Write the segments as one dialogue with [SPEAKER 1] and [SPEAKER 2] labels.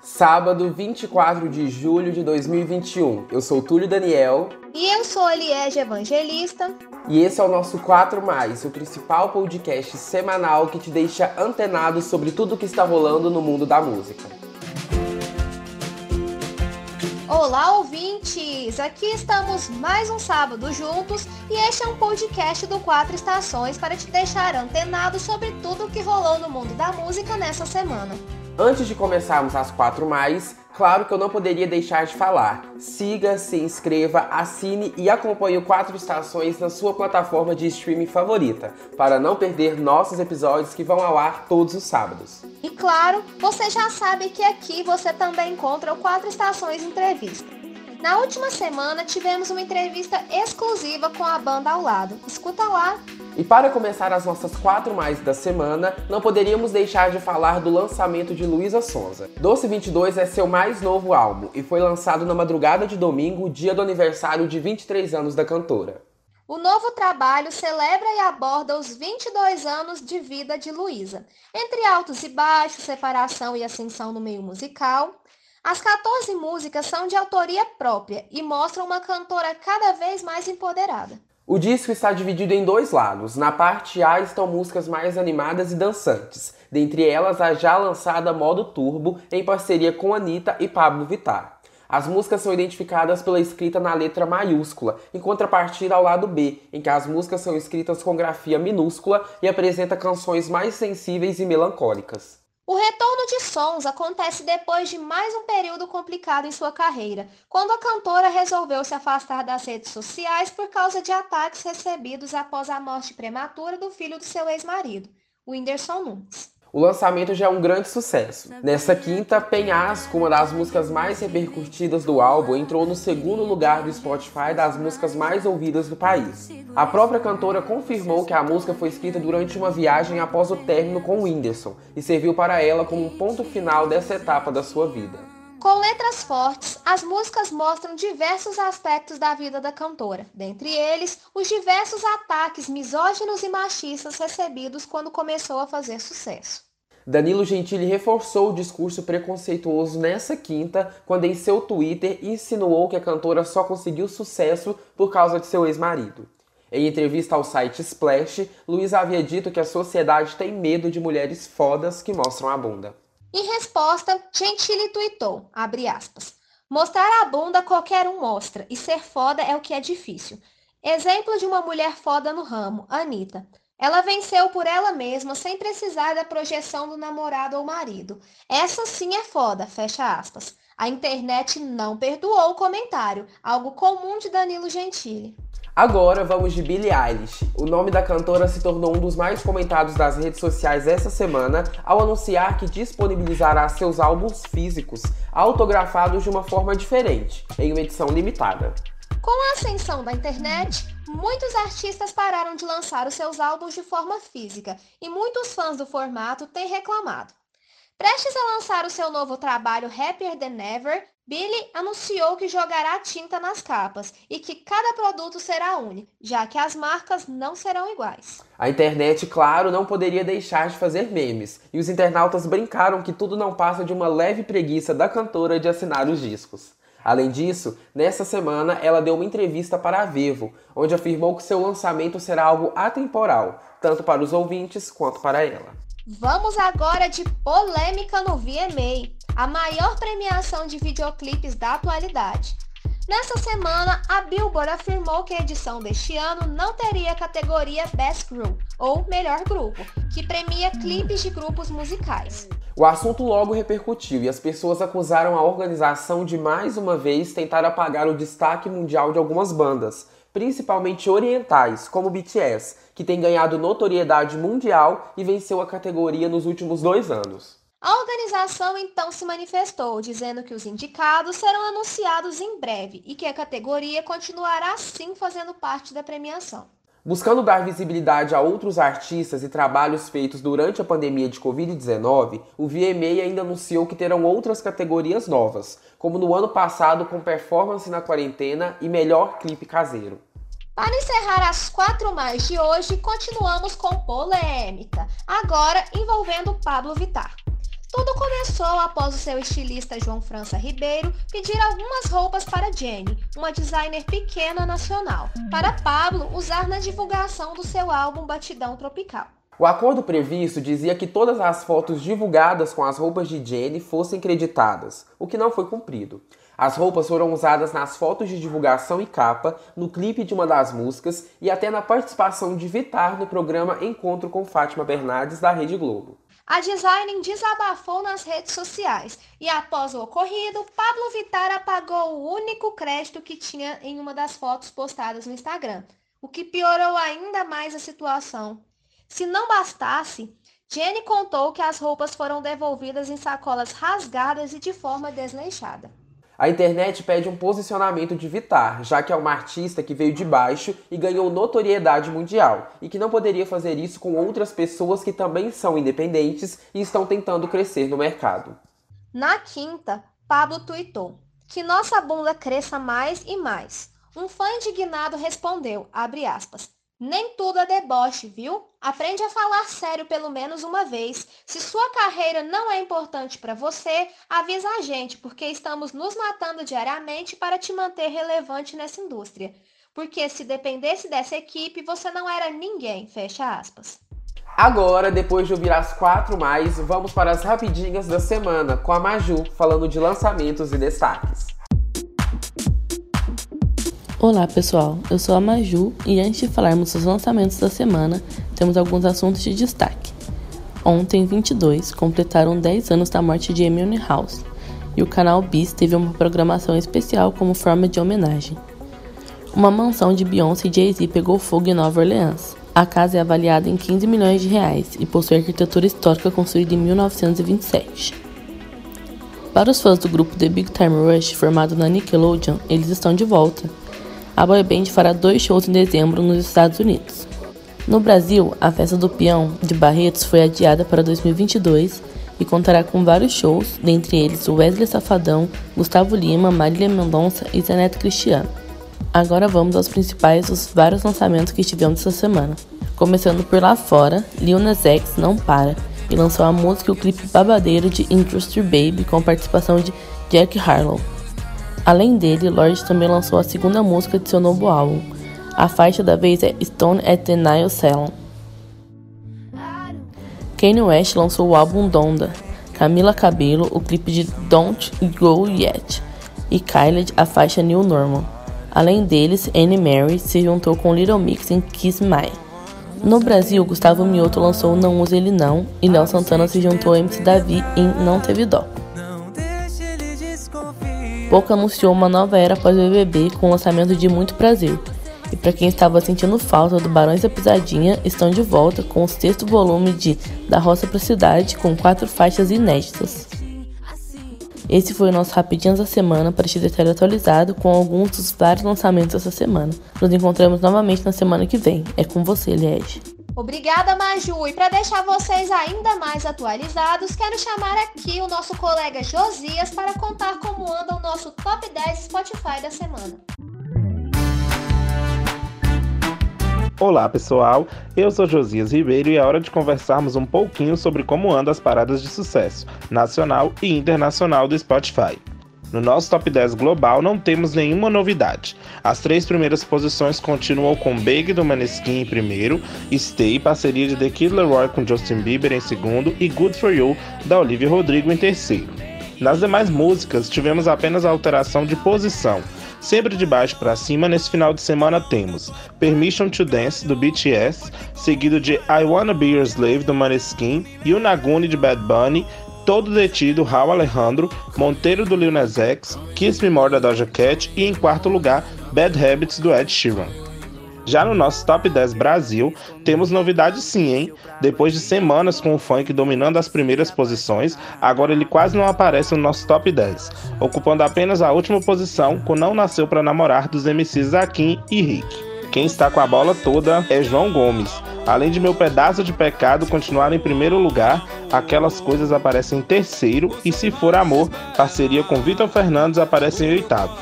[SPEAKER 1] Sábado, 24 de julho de 2021. Eu sou Túlio Daniel.
[SPEAKER 2] E eu sou Eliege Evangelista.
[SPEAKER 1] E esse é o nosso 4 Mais, o principal podcast semanal que te deixa antenado sobre tudo o que está rolando no mundo da música.
[SPEAKER 2] Olá, ouvintes! Aqui estamos mais um sábado juntos e este é um podcast do Quatro Estações para te deixar antenado sobre tudo o que rolou no mundo da música nessa semana.
[SPEAKER 1] Antes de começarmos as quatro mais, claro que eu não poderia deixar de falar. Siga, se inscreva, assine e acompanhe o Quatro Estações na sua plataforma de streaming favorita, para não perder nossos episódios que vão ao ar todos os sábados.
[SPEAKER 2] E claro, você já sabe que aqui você também encontra o Quatro Estações Entrevista. Na última semana tivemos uma entrevista exclusiva com a banda ao lado. Escuta lá!
[SPEAKER 1] E para começar as nossas quatro mais da semana, não poderíamos deixar de falar do lançamento de Luísa Sonza. Doce 22 é seu mais novo álbum e foi lançado na madrugada de domingo, dia do aniversário de 23 anos da cantora.
[SPEAKER 2] O novo trabalho celebra e aborda os 22 anos de vida de Luísa, entre altos e baixos, separação e ascensão no meio musical. As 14 músicas são de autoria própria e mostram uma cantora cada vez mais empoderada.
[SPEAKER 1] O disco está dividido em dois lados. Na parte A estão músicas mais animadas e dançantes, dentre elas a já lançada Modo Turbo, em parceria com Anitta e Pablo Vittar. As músicas são identificadas pela escrita na letra maiúscula, em contrapartida ao lado B, em que as músicas são escritas com grafia minúscula e apresenta canções mais sensíveis e melancólicas.
[SPEAKER 2] O retorno de Sons acontece depois de mais um período complicado em sua carreira, quando a cantora resolveu se afastar das redes sociais por causa de ataques recebidos após a morte prematura do filho do seu ex-marido, Whindersson Nunes.
[SPEAKER 1] O lançamento já é um grande sucesso. Nessa quinta, Penhasco, uma das músicas mais repercutidas do álbum, entrou no segundo lugar do Spotify das músicas mais ouvidas do país. A própria cantora confirmou que a música foi escrita durante uma viagem após o término com o Whindersson e serviu para ela como um ponto final dessa etapa da sua vida.
[SPEAKER 2] Com letras fortes, as músicas mostram diversos aspectos da vida da cantora, dentre eles os diversos ataques misóginos e machistas recebidos quando começou a fazer sucesso.
[SPEAKER 1] Danilo Gentili reforçou o discurso preconceituoso nessa quinta, quando em seu Twitter insinuou que a cantora só conseguiu sucesso por causa de seu ex-marido. Em entrevista ao site Splash, Luiz havia dito que a sociedade tem medo de mulheres fodas que mostram a bunda.
[SPEAKER 2] Em resposta, Gentili tweetou, aspas, Mostrar a bunda qualquer um mostra, e ser foda é o que é difícil. Exemplo de uma mulher foda no ramo, Anitta. Ela venceu por ela mesma sem precisar da projeção do namorado ou marido. Essa sim é foda, fecha aspas. A internet não perdoou o comentário, algo comum de Danilo Gentili.
[SPEAKER 1] Agora vamos de Billie Eilish. O nome da cantora se tornou um dos mais comentados das redes sociais essa semana ao anunciar que disponibilizará seus álbuns físicos autografados de uma forma diferente, em uma edição limitada.
[SPEAKER 2] Com a ascensão da internet, muitos artistas pararam de lançar os seus álbuns de forma física e muitos fãs do formato têm reclamado. Prestes a lançar o seu novo trabalho Happier Than Ever, Billy anunciou que jogará tinta nas capas e que cada produto será único, já que as marcas não serão iguais.
[SPEAKER 1] A internet, claro, não poderia deixar de fazer memes, e os internautas brincaram que tudo não passa de uma leve preguiça da cantora de assinar os discos. Além disso, nessa semana ela deu uma entrevista para a Vivo, onde afirmou que seu lançamento será algo atemporal, tanto para os ouvintes quanto para ela.
[SPEAKER 2] Vamos agora de polêmica no VMA, a maior premiação de videoclipes da atualidade. Nessa semana, a Billboard afirmou que a edição deste ano não teria a categoria Best Group, ou Melhor Grupo, que premia clipes de grupos musicais.
[SPEAKER 1] O assunto logo repercutiu e as pessoas acusaram a organização de mais uma vez tentar apagar o destaque mundial de algumas bandas, principalmente orientais, como BTS, que tem ganhado notoriedade mundial e venceu a categoria nos últimos dois anos.
[SPEAKER 2] A organização então se manifestou, dizendo que os indicados serão anunciados em breve e que a categoria continuará sim fazendo parte da premiação.
[SPEAKER 1] Buscando dar visibilidade a outros artistas e trabalhos feitos durante a pandemia de Covid-19, o VMA ainda anunciou que terão outras categorias novas, como no ano passado com performance na quarentena e melhor clipe caseiro.
[SPEAKER 2] Para encerrar as quatro mais de hoje, continuamos com polêmica, agora envolvendo Pablo Vittar. Tudo começou após o seu estilista João França Ribeiro pedir algumas roupas para Jenny, uma designer pequena nacional, para Pablo usar na divulgação do seu álbum Batidão Tropical.
[SPEAKER 1] O acordo previsto dizia que todas as fotos divulgadas com as roupas de Jenny fossem creditadas, o que não foi cumprido. As roupas foram usadas nas fotos de divulgação e capa, no clipe de uma das músicas e até na participação de Vitar no programa Encontro com Fátima Bernardes da Rede Globo.
[SPEAKER 2] A designer desabafou nas redes sociais e, após o ocorrido, Pablo Vittar apagou o único crédito que tinha em uma das fotos postadas no Instagram, o que piorou ainda mais a situação. Se não bastasse, Jenny contou que as roupas foram devolvidas em sacolas rasgadas e de forma desleixada.
[SPEAKER 1] A internet pede um posicionamento de Vitar, já que é uma artista que veio de baixo e ganhou notoriedade mundial, e que não poderia fazer isso com outras pessoas que também são independentes e estão tentando crescer no mercado.
[SPEAKER 2] Na quinta, Pablo tuitou: Que nossa bunda cresça mais e mais. Um fã indignado respondeu, abre aspas, nem tudo é deboche, viu? Aprende a falar sério pelo menos uma vez. Se sua carreira não é importante para você, avisa a gente, porque estamos nos matando diariamente para te manter relevante nessa indústria. Porque se dependesse dessa equipe, você não era ninguém. Fecha aspas.
[SPEAKER 1] Agora, depois de ouvir as quatro mais, vamos para as rapidinhas da semana com a Maju falando de lançamentos e destaques.
[SPEAKER 3] Olá pessoal, eu sou a Maju e antes de falarmos dos lançamentos da semana, temos alguns assuntos de destaque. Ontem, 22, completaram 10 anos da morte de Amy House e o canal Bis teve uma programação especial como forma de homenagem. Uma mansão de Beyoncé e Jay-Z pegou fogo em Nova Orleans. A casa é avaliada em 15 milhões de reais e possui arquitetura histórica construída em 1927. Para os fãs do grupo The Big Time Rush, formado na Nickelodeon, eles estão de volta a boy band fará dois shows em dezembro nos Estados Unidos. No Brasil, a festa do peão de Barretos foi adiada para 2022 e contará com vários shows, dentre eles Wesley Safadão, Gustavo Lima, Marília Mendonça e Zeneto Cristiano. Agora vamos aos principais dos vários lançamentos que tivemos essa semana. Começando por lá fora, Lil Nas X não para e lançou a música e o clipe babadeiro de Industry Baby com participação de Jack Harlow. Além dele, Lorde também lançou a segunda música de seu novo álbum. A faixa da vez é Stone at the Nile Salon. Kanye West lançou o álbum Donda, Camila Cabello o clipe de Don't Go Yet e Kylie a faixa New Normal. Além deles, Anne Mary se juntou com Little Mix em Kiss My. No Brasil, Gustavo Mioto lançou Não Use Ele Não e Léo Santana se juntou a MC Davi em Não Teve Dó. Pouco anunciou uma nova era após o BBB com o lançamento de Muito Prazer. E para quem estava sentindo falta do Barões da Pisadinha, estão de volta com o sexto volume de Da Roça para Cidade, com quatro faixas inéditas. Esse foi o nosso Rapidinhas da Semana para te deixar atualizado com alguns dos vários lançamentos dessa semana. Nos encontramos novamente na semana que vem. É com você, Lied.
[SPEAKER 2] Obrigada, Maju. E para deixar vocês ainda mais atualizados, quero chamar aqui o nosso colega Josias para contar como anda o nosso Top 10 Spotify da semana.
[SPEAKER 4] Olá pessoal, eu sou Josias Ribeiro e é hora de conversarmos um pouquinho sobre como andam as paradas de sucesso nacional e internacional do Spotify. No nosso top 10 global não temos nenhuma novidade. As três primeiras posições continuam com Big do Maneskin em primeiro, Stay, parceria de The Kid Leroy com Justin Bieber em segundo e Good For You da Olivia Rodrigo em terceiro. Nas demais músicas tivemos apenas a alteração de posição. Sempre de baixo para cima, nesse final de semana temos Permission to Dance do BTS, seguido de I Wanna Be Your Slave do Maneskin e o Naguni de Bad Bunny, Todo Detido, Raul Alejandro, Monteiro do Lil Nas X, Kiss Me More da Doja Cat e em quarto lugar, Bad Habits do Ed Sheeran. Já no nosso Top 10 Brasil, temos novidade sim, hein? Depois de semanas com o funk dominando as primeiras posições, agora ele quase não aparece no nosso Top 10, ocupando apenas a última posição com Não Nasceu para Namorar dos MCs Zaquim e Rick. Quem está com a bola toda é João Gomes, Além de meu pedaço de pecado continuar em primeiro lugar, aquelas coisas aparecem em terceiro e se for amor, parceria com Vitor Fernandes aparece em oitavo.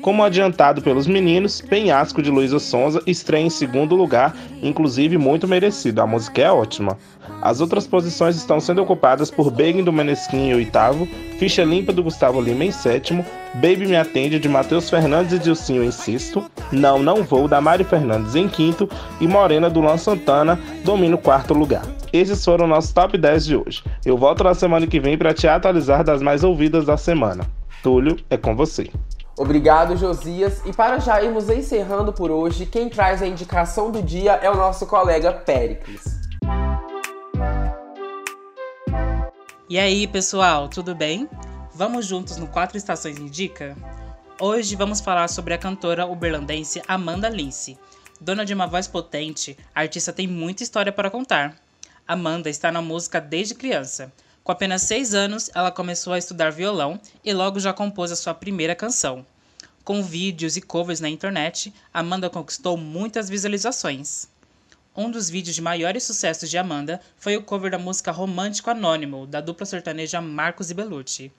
[SPEAKER 4] Como adiantado pelos meninos, Penhasco de Luísa Sonza estreia em segundo lugar, inclusive muito merecido. A música é ótima. As outras posições estão sendo ocupadas por Begging do Maneskin em oitavo, Ficha Limpa do Gustavo Lima em sétimo, Baby Me Atende de Matheus Fernandes e Dilcinho em sexto, Não Não Vou da Mari Fernandes em quinto e Morena do Luan Santana domina o quarto lugar. Esses foram nossos top 10 de hoje. Eu volto na semana que vem para te atualizar das mais ouvidas da semana. Túlio, é com você.
[SPEAKER 1] Obrigado, Josias. E para já irmos encerrando por hoje, quem traz a indicação do dia é o nosso colega Pericles.
[SPEAKER 5] E aí, pessoal, tudo bem? Vamos juntos no Quatro Estações Indica? Hoje vamos falar sobre a cantora uberlandense Amanda Lince. Dona de uma voz potente, a artista tem muita história para contar. Amanda está na música desde criança. Com apenas 6 anos, ela começou a estudar violão e logo já compôs a sua primeira canção. Com vídeos e covers na internet, Amanda conquistou muitas visualizações. Um dos vídeos de maiores sucessos de Amanda foi o cover da música Romântico Anônimo, da dupla sertaneja Marcos e Belucci.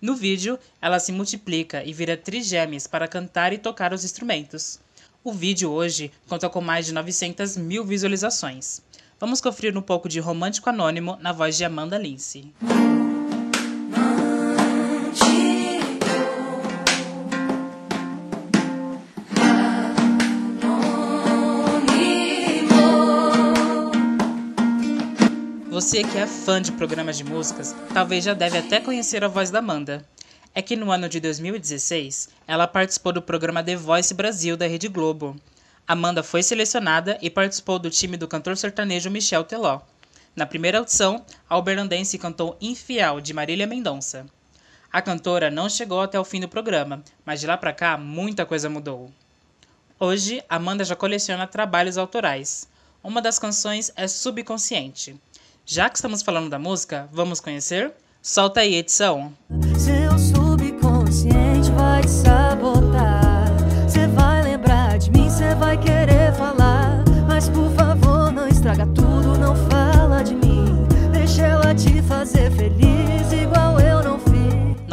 [SPEAKER 5] No vídeo, ela se multiplica e vira trigêmeas para cantar e tocar os instrumentos. O vídeo hoje conta com mais de 900 mil visualizações. Vamos conferir um pouco de Romântico Anônimo na voz de Amanda Lince. Você que é fã de programas de músicas, talvez já deve até conhecer a voz da Amanda. É que no ano de 2016, ela participou do programa The Voice Brasil da Rede Globo. Amanda foi selecionada e participou do time do cantor sertanejo Michel Teló. Na primeira audição, a uberlandense cantou Infiel, de Marília Mendonça. A cantora não chegou até o fim do programa, mas de lá para cá muita coisa mudou. Hoje, Amanda já coleciona trabalhos autorais. Uma das canções é Subconsciente. Já que estamos falando da música, vamos conhecer? Solta aí, edição. Seu subconsciente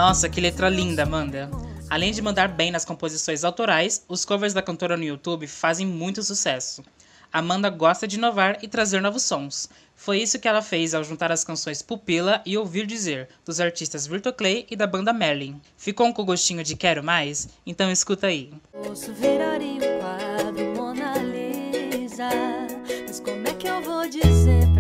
[SPEAKER 5] Nossa, que letra linda, Amanda. Além de mandar bem nas composições autorais, os covers da cantora no YouTube fazem muito sucesso. Amanda gosta de inovar e trazer novos sons. Foi isso que ela fez ao juntar as canções Pupila e Ouvir Dizer, dos artistas Virtual Clay e da banda Merlin. Ficou com gostinho de quero mais? Então escuta aí. Posso virar em quadro Mona Lisa, mas como é que eu vou dizer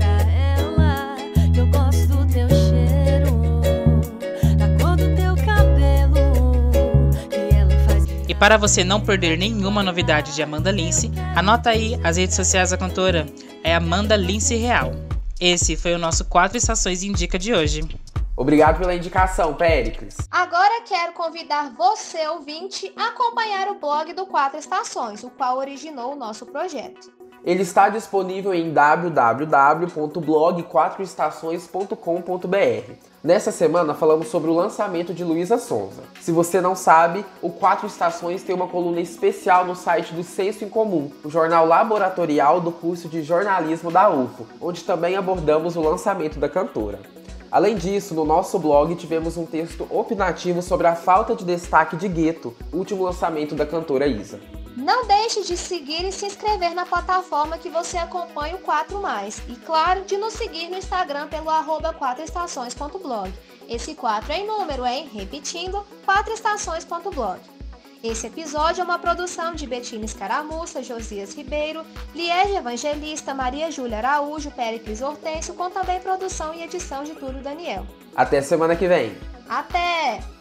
[SPEAKER 5] para você não perder nenhuma novidade de Amanda Lince, anota aí as redes sociais da cantora. É Amanda Lince Real. Esse foi o nosso Quatro Estações Indica de hoje.
[SPEAKER 1] Obrigado pela indicação, Péricles.
[SPEAKER 2] Agora quero convidar você, ouvinte, a acompanhar o blog do Quatro Estações, o qual originou o nosso projeto.
[SPEAKER 1] Ele está disponível em www.blog4estações.com.br. Nessa semana falamos sobre o lançamento de Luísa Sonza. Se você não sabe, o Quatro Estações tem uma coluna especial no site do Senso em Comum, o jornal laboratorial do curso de jornalismo da UFO, onde também abordamos o lançamento da cantora. Além disso, no nosso blog tivemos um texto opinativo sobre a falta de destaque de Gueto, último lançamento da cantora Isa.
[SPEAKER 2] Não deixe de seguir e se inscrever na plataforma que você acompanha o 4 Mais. E claro, de nos seguir no Instagram pelo arroba 4estações.blog. Esse 4 é em número, hein? Repetindo, 4estações.blog. Esse episódio é uma produção de Betina Escaramuça, Josias Ribeiro, Liege Evangelista, Maria Júlia Araújo, Péricles Hortêncio, com também produção e edição de Túlio Daniel.
[SPEAKER 1] Até semana que vem.
[SPEAKER 2] Até!